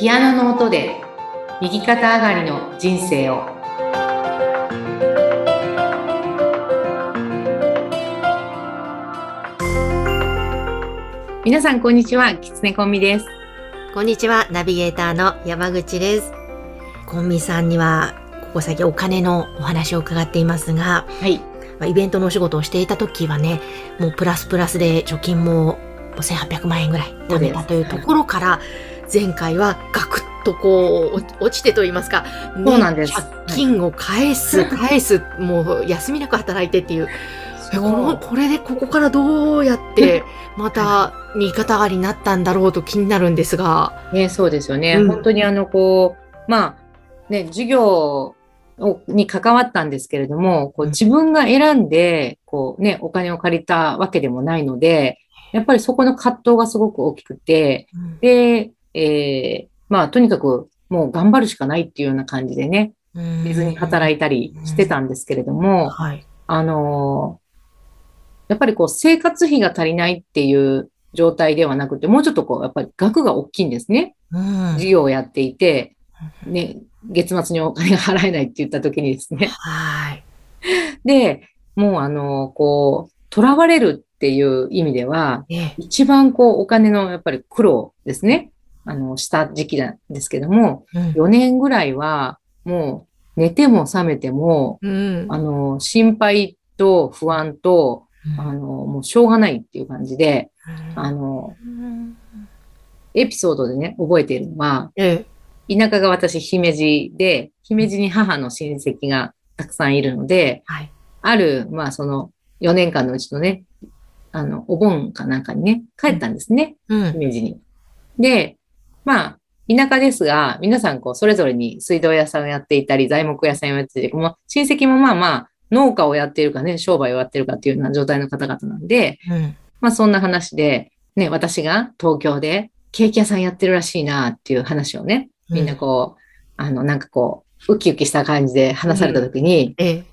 ピアノの音で右肩上がりの人生を。皆さんこんにちは。きつねコンビです。こんにちは、ナビゲーターの山口です。コンビさんには、ここ最近お金のお話を伺っていますが、はい。まあイベントのお仕事をしていた時はね、もうプラスプラスで貯金ももう1800万円ぐらい貯めたというところから、前回はガクッとこう、お落ちてと言いますか、ねそうなんです。借金を返す、返す、もう休みなく働いてっていう、えこのこれでここからどうやって、また右肩上がりになったんだろうと気になるんですが、ね、そうですよね。うん。本当にあの、こう、まあ、ね、授業をに関わったんですけれども、こううん。自分が選んで、こうね、お金を借りたわけでもないので、やっぱりそこの葛藤がすごく大きくて、で、えーまあ、とにかくもう頑張るしかないっていうような感じでね、寝ずに働いたりしてたんですけれども、はい。あのーやっぱりこう生活費が足りないっていう状態ではなくて、もうちょっとこう、やっぱり額が大きいんですね。うん事業をやっていて、ね、月末にお金が払えないって言った時にですね。はい。で、もうあの、こう、囚われるっていう意味では、ええ。一番こう、お金のやっぱり苦労ですね。あの、した時期なんですけども、うん4年ぐらいは、もう、寝ても覚めても、うんあの、心配と不安と、あの、もうしょうがないっていう感じで、あの、うんエピソードでね、覚えているのは、ええ。田舎が私、姫路で、姫路に母の親戚がたくさんいるので、はい。ある、まあ、その4年間のうちのね、あの、お盆かなんかにね、帰ったんですね、うん。姫路に。で、まあ、田舎ですが、皆さんこう、それぞれに水道屋さんをやっていたり、材木屋さんをやっていて、もう親戚もまあまあ、農家をやっているかね、商売をやっているかっていうような状態の方々なんで、うん。まあそんな話で、ね、私が東京でケーキ屋さんやってるらしいなっていう話をね、みんなこう、あの、なんかこう、ウキウキした感じで話された時に、ええ。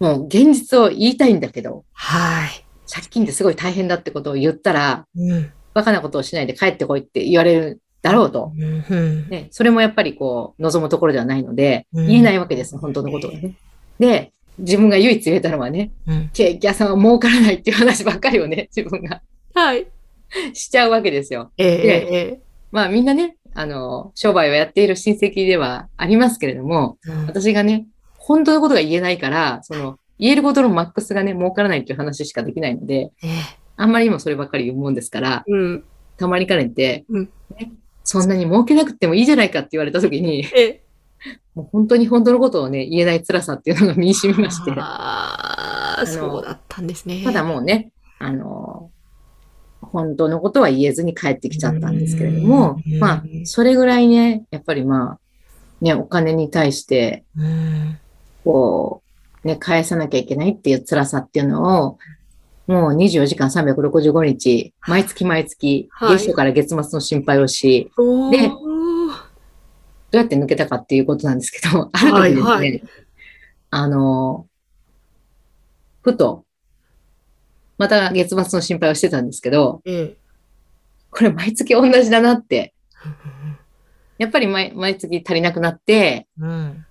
もう現実を言いたいんだけど、はい。借金ってすごい大変だってことを言ったら、うん。バカなことをしないで帰ってこいって言われるだろうと。うん。ね、それもやっぱりこう、望むところではないので、うん言えないわけです、本当のことがね。で、自分が唯一言えたのはね、うん。ケーキ屋さんは儲からないっていう話ばっかりをね、自分がはい。しちゃうわけですよ。ええ。ええ。まあみんなね、あの、商売をやっている親戚ではありますけれども、うん私がね、本当のことが言えないから、その、言えることのマックスがね、儲からないっていう話しかできないので、ええ。あんまりにもそればっかり言うもんですから、うん。たまにかねて、うんねそんなに儲けなくてもいいじゃないかって言われた時に、ええ。もう本当に本当のことをね、言えない辛さっていうのが身に染みまして、ああ、そうだったんですね。ただもうね、あの、本当のことは言えずに帰ってきちゃったんですけれどもうん、まあ、それぐらいね、やっぱりまあ、ね、お金に対して、うん。こう、ね、返さなきゃいけないっていう辛さっていうのを、もう24時間365日、毎月毎月、はい月初から月末の心配をし、でどうやって抜けたかっていうことなんですけど、ある時ですね、はいはいあの、ふと、また月末の心配をしてたんですけど、ええ。これ毎月同じだなって、やっぱり毎毎月足りなくなって、うん。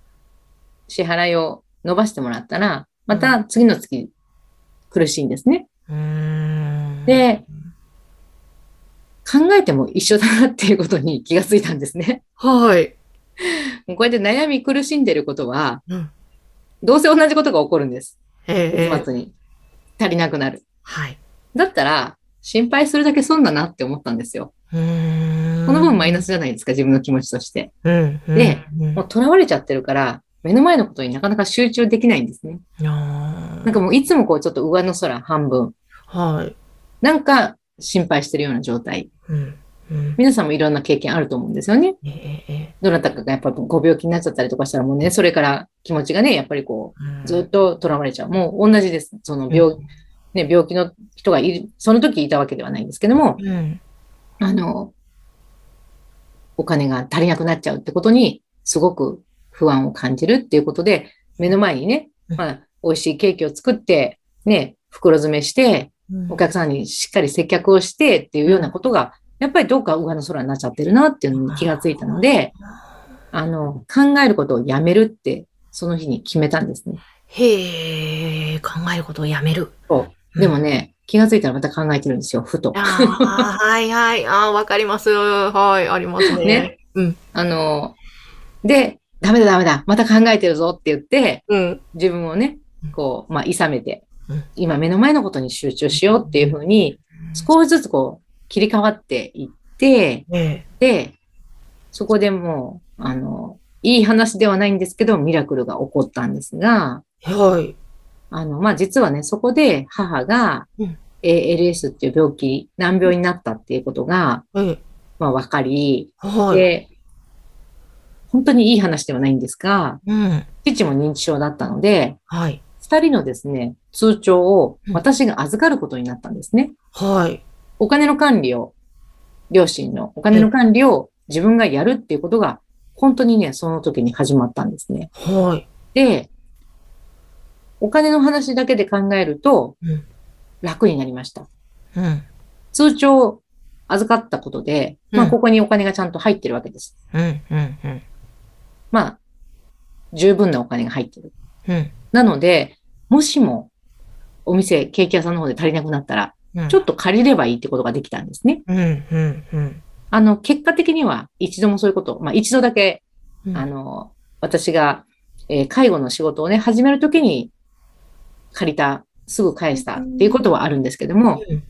支払いを伸ばしてもらったら、また次の月苦しいんですね。うん。で、考えても一緒だなっていうことに気がついたんですね。はい。こうやって悩み苦しんでることは、うん。どうせ同じことが起こるんです。ええ。月末に。足りなくなる。はい。だったら、心配するだけ損だなって思ったんですよ。うん。この分マイナスじゃないですか、自分の気持ちとして。うん。でうん、もう囚われちゃってるから、目の前のことになかなか集中できないんですね。なんかもういつもこうちょっと上の空半分。はい。なんか心配してるような状態。うん。うん。皆さんもいろんな経験あると思うんですよね。ええ。えどなたかがやっぱご病気になっちゃったりとかしたらもうね、それから気持ちがね、やっぱりこえ。う、ずっと囚われちゃう。もう同じです。その病、ね、病気の人がいる、その時いたわけではないんですけども、うん。あの、お金が足りなくなっちゃうってことに、すごく不安を感じるっていうことで、目の前にね、うんまあ、美味しいケーキを作って、ね、袋詰めして、うんお客さんにしっかり接客をしてっていうようなことがやっぱりどっか上の空になっちゃってるなっていうのに気がついたので、あの、考えることをやめるって、その日に決めたんですね。へえ、考えることをやめる。そう。でもね、気がついたらまた考えてるんですよ、ふと。はいはい。ああ、わかります。はい、ありますね。ね。うん。あの、で、ダメだダメだ、また考えてるぞって言って、うん。自分をね、こう、まあ、いさめてうん、今目の前のことに集中しようっていうふうに、少しずつこう、切り替わっていって、えで、そこでもう、あの、いい話ではないんですけど、ミラクルが起こったんですが、え。はい。あの、まあ、実はね、そこで母がうん、ALS っていう病気、難病になったっていうことが、ええ。まあ、わかり、はい。で、本当にいい話ではないんですが、うん。父も認知症だったので、はい。二人のですね、通帳をうん私が預かることになったんですね。はい。お金の管理を、両親のお金の管理を自分がやるっていうことが、本当にね、その時に始まったんですね。はい。で、お金の話だけで考えるとうん、楽になりました。うん。通帳を預かったことで、まあ、うんここにお金がちゃんと入ってるわけです。うん。うん。うん。まあ、十分なお金が入ってる。うん。なので、もしも、お店、ケーキ屋さんの方で足りなくなったら、うん。ちょっと借りればいいってことができたんですね。うん。うん。うん。あの、結果的には一度もそういうこと、まあ一度だけ、うんあの、私が、えー介護の仕事をね、始めるときに借りた、すぐ返したっていうことはあるんですけども、うん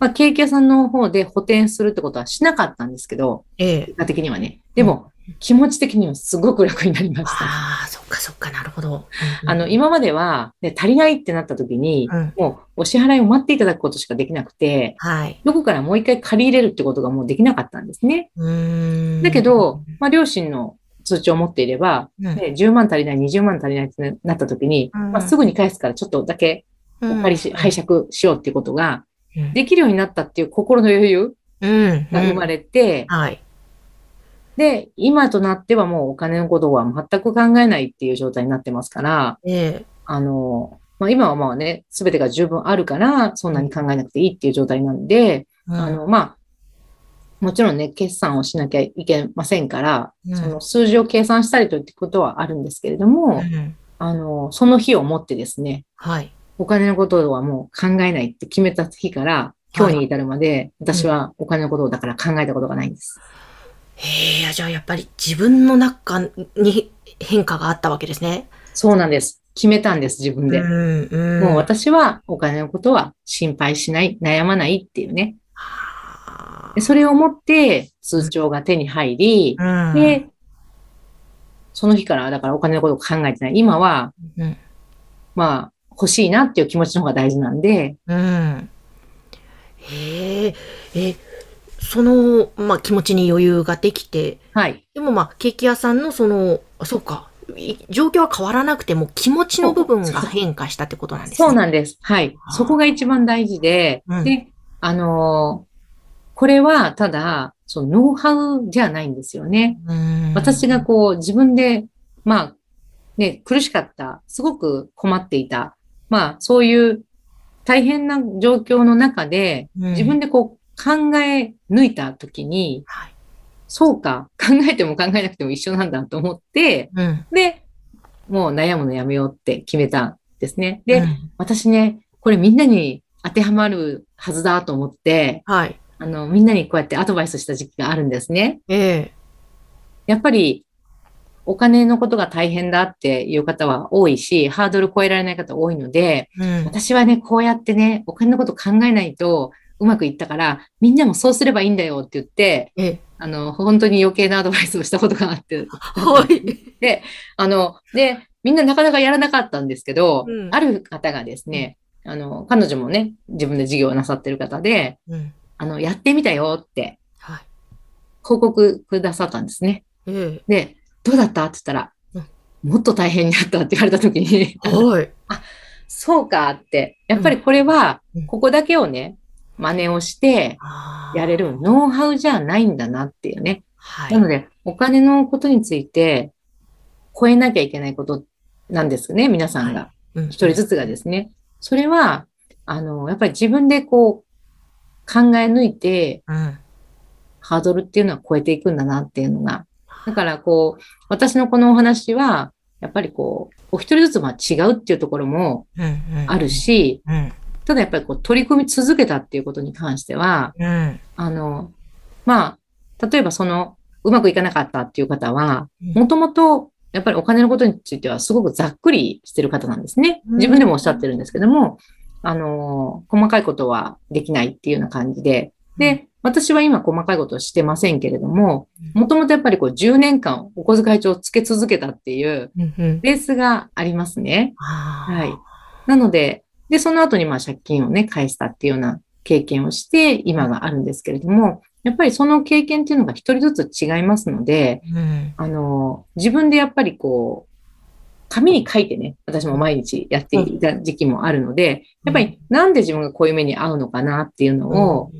まあケーキ屋さんの方で補填するってことはしなかったんですけど、ええ。結果的にはね。でも、気持ち的にはすごく楽になりました。ああ、そっかそっか、なるほど。うんあの、、今までは、ね、足りないってなった時に、うん。もうお支払いを待っていただくことしかできなくて、はい。どこからもう一回借り入れるってことがもうできなかったんですね。うーん。だけど、まあ、両親の通帳を持っていれば、うん、ね、10万足りない、20万足りないってなった時に、うんまあ、すぐに返すからちょっとだけお借りし、拝借しようっていうことがうんできるようになったっていう心の余裕うん。が生まれて、はい。で、今となってはもうお金のことは全く考えないっていう状態になってますから、ええ。あの、まあ、今はまあね、すべてが十分あるから、そんなに考えなくていいっていう状態なんで、うんあの、まあ、もちろんね、決算をしなきゃいけませんから、うんその数字を計算したりということはあるんですけれども、うんあの、その日をもってですね、はい。お金のことはもう考えないって決めた日から、今日に至るまで、私はお金のことをだから考えたことがないんです。へえ、じゃあやっぱり自分の中に変化があったわけですね。そうなんです。決めたんです、自分で。ん、うんもう私はお金のことは心配しない、悩まないっていうね。それをもって通帳が手に入り、あうん、で、その日からだからお金のことを考えてない。今は、うん、まあ、欲しいなっていう気持ちの方が大事なんで、うん。へえ、え、その、まあ、気持ちに余裕ができて、はい。でもまあ、ケーキ屋さんのその、あそうか、い状況は変わらなくても気持ちの部分が変化したってことなんですね。そうなんです。はい。そこが一番大事で、うん。で、あのーこれはただ、そのノウハウじゃないんですよね。うん。私がこう自分で、まあ、ね、苦しかった、すごく困っていた、まあ、そういう大変な状況の中で、うん。自分でこう考え抜いたときに、はい。そうか、考えても考えなくても一緒なんだと思って、うん。で、もう悩むのやめようって決めたんですね。で、うん私ね、これみんなに当てはまるはずだと思って、はい。あの、みんなにこうやってアドバイスした時期があるんですね。ええやっぱり、お金のことが大変だっていう方は多いし、ハードル超えられない方多いので、うん。私はね、こうやってね、お金のこと考えないとうまくいったから、みんなもそうすればいいんだよって言って、ええあの、本当に余計なアドバイスをしたことがあって、はい。あの、で、みんななかなかやらなかったんですけど、うんある方がですね、あの、彼女もね、自分で事業をなさってる方で、うん。あの、やってみたよってはい。報告くださったんですね。えで、どうだったって言ったら、うんもっと大変になったって言われた時に、えはい。そうかって、やっぱりこれはうん、ここだけをね、真似をしてやれるノウハウじゃないんだなっていうね。は。ないので、お金のことについて、超えなきゃいけないことなんですね、皆さんが。うん一人ずつがですね。それは、あの、やっぱり自分でこう、考え抜いて、うん。ハードルっていうのは超えていくんだなっていうのが。だからこう、私のこのお話は、やっぱりこう、お一人ずつまあ違うっていうところもあるし、うんうんただやっぱりこう取り組み続けたっていうことに関しては、うん。あの、まあ、例えばその、うまくいかなかったっていう方は、うん。もともと、やっぱりお金のことについてはすごくざっくりしてる方なんですね。うん。自分でもおっしゃってるんですけども、あの、細かいことはできないっていうような感じで、で、私は今細かいことをしてませんけれども、もともとやっぱりこう10年間お小遣い帳をつけ続けたっていううんうん。ベースがありますね。ははい。なので、で、その後にまあ借金をね、返したっていうような経験をして、今があるんですけれども、やっぱりその経験っていうのが一人ずつ違いますので、うん。あの、自分でやっぱりこう、紙に書いてね、私も毎日やっていた時期もあるので、やっぱりなんで自分がこういう目に遭うのかなっていうのを、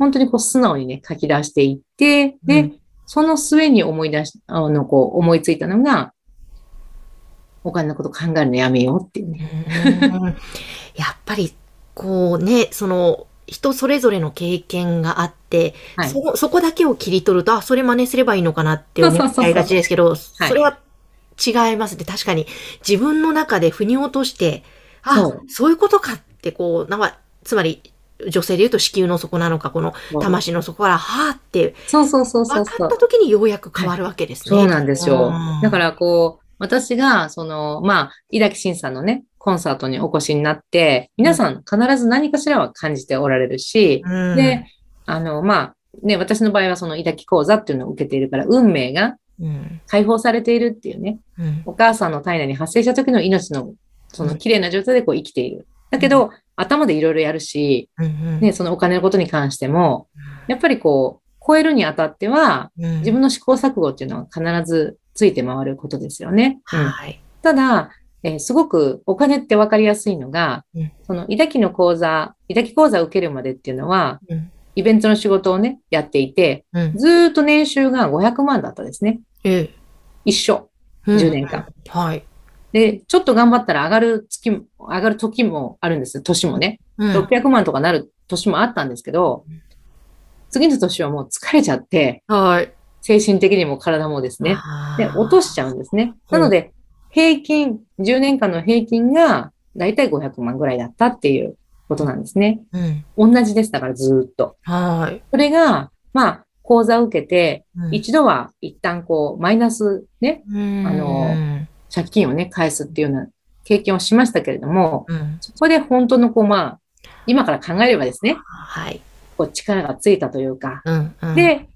本当にこう素直にね、書き出していって、で、うん。その末に思い出し、あの、こう思いついたのが、お金のこと考えるのやめようっていうね。うんやっぱり、こうね、その、人それぞれの経験があって、はい。そそこだけを切り取ると、あ、それ真似すればいいのかなって思っちゃいがちですけど、いそれは違いますね。確かに、自分の中で腑に落として、あ、そそうういうことかって、こう、なんか、つまり、女性で言うと子宮の底なのか、この魂の底から、はーって、そうそうそう分かった。時にようやく変わるわけですね。そうなんですようん。だからこう、私が、その、まあ、井崎慎さんのね、コンサートにお越しになって、皆さん必ず何かしらは感じておられるし、うん、で、あの、まあ、ね、私の場合はその井崎講座っていうのを受けているから、運命がうん、解放されているっていうね、うん、お母さんの体内に発生した時の命の、その綺麗な状態でこう生きている。だけど、頭でいろいろやるし、うん、ね、そのお金のことに関しても、やっぱりこう、超えるにあたっては、うん、自分の試行錯誤っていうのは必ずついて回ることですよね。うんはい。ただ、えーすごくお金って分かりやすいのが、うんその、いだきの講座、いだき講座を受けるまでっていうのは、うんイベントの仕事をね、やっていて、うん、ずーっと年収が500万だったですね。ええ、一緒。うん10年間。はい。で、ちょっと頑張ったら上がる月も、上がる時もあるんですよ。年もね。うん600万とかなる年もあったんですけど、次の年はもう疲れちゃって、はい。精神的にも体もですね。で、落としちゃうんですね。うんなので、平均、10年間の平均が、だいたい500万ぐらいだったっていうことなんですね。うん。同じです。だからずーっと。はい。それが、まあ、講座を受けて、うん一度は一旦こう、マイナスね、うんあの借金をね、返すっていうような経験をしましたけれども、うん。そこで本当のこう、まあ、今から考えればですね、はい。こう、力がついたというか、うん。うん、で、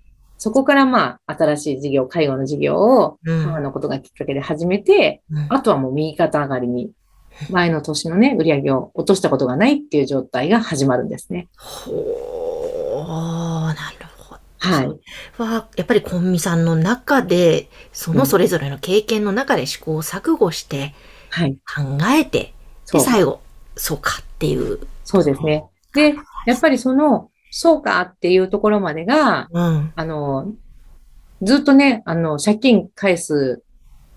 そこからまあ、新しい事業、介護の事業を、うん、母のことがきっかけで始めて、うんあとはもう右肩上がりに、前の年のね、売り上げを落としたことがないっていう状態が始まるんですね。ほー、なるほど。はい。は、やっぱりコンミさんの中で、そのそれぞれの経験の中で試行錯誤して、はい。考えて、で。最後、そうかっていう。そうですね。で、やっぱりその、そうかっていうところまでが、うん。あの、ずっとね、あの、借金返す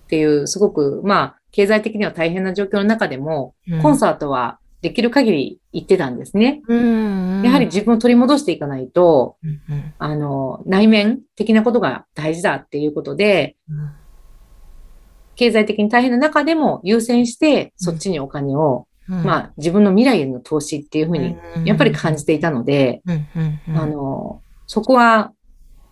っていう、すごく、まあ、経済的には大変な状況の中でも、コンサートはできる限り行ってたんですね。うん。やはり自分を取り戻していかないと、うんうんあの、内面的なことが大事だっていうことで、うん経済的に大変な中でも優先して、そっちにお金を、うん。まあ、自分の未来への投資っていうふうに、やっぱり感じていたので、あの、そこは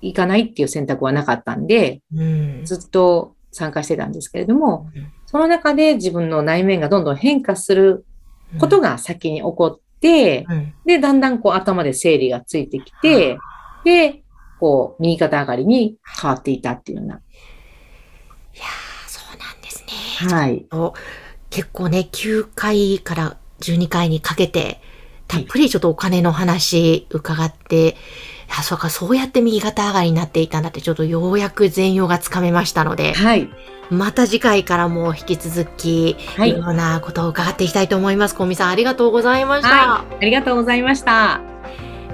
行かないっていう選択はなかったんで、うん。ずっと参加してたんですけれどもうん、その中で自分の内面がどんどん変化することが先に起こって、うん。で、だんだんこう頭で整理がついてきて、で、こう、右肩上がりに変わっていたっていうような。いやーそうなんですね。はい。と結構ね、9回から12回にかけて、たっぷりちょっとお金の話伺って、あ、そうか、そうやって右肩上がりになっていたんだって、ちょっとようやく全容がつかめましたので、はい。また次回からも引き続き、はいいろんなことを伺っていきたいと思います。小見さん、ありがとうございました。はい。ありがとうございました。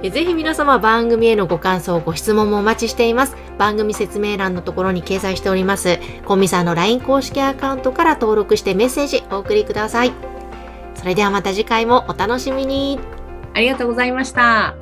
えぜひ皆様番組へのご感想、ご質問もお待ちしています。番組説明欄のところに掲載しております、コンミさんの LINE 公式アカウントから登録してメッセージお送りください。それではまた次回もお楽しみに。ありがとうございました。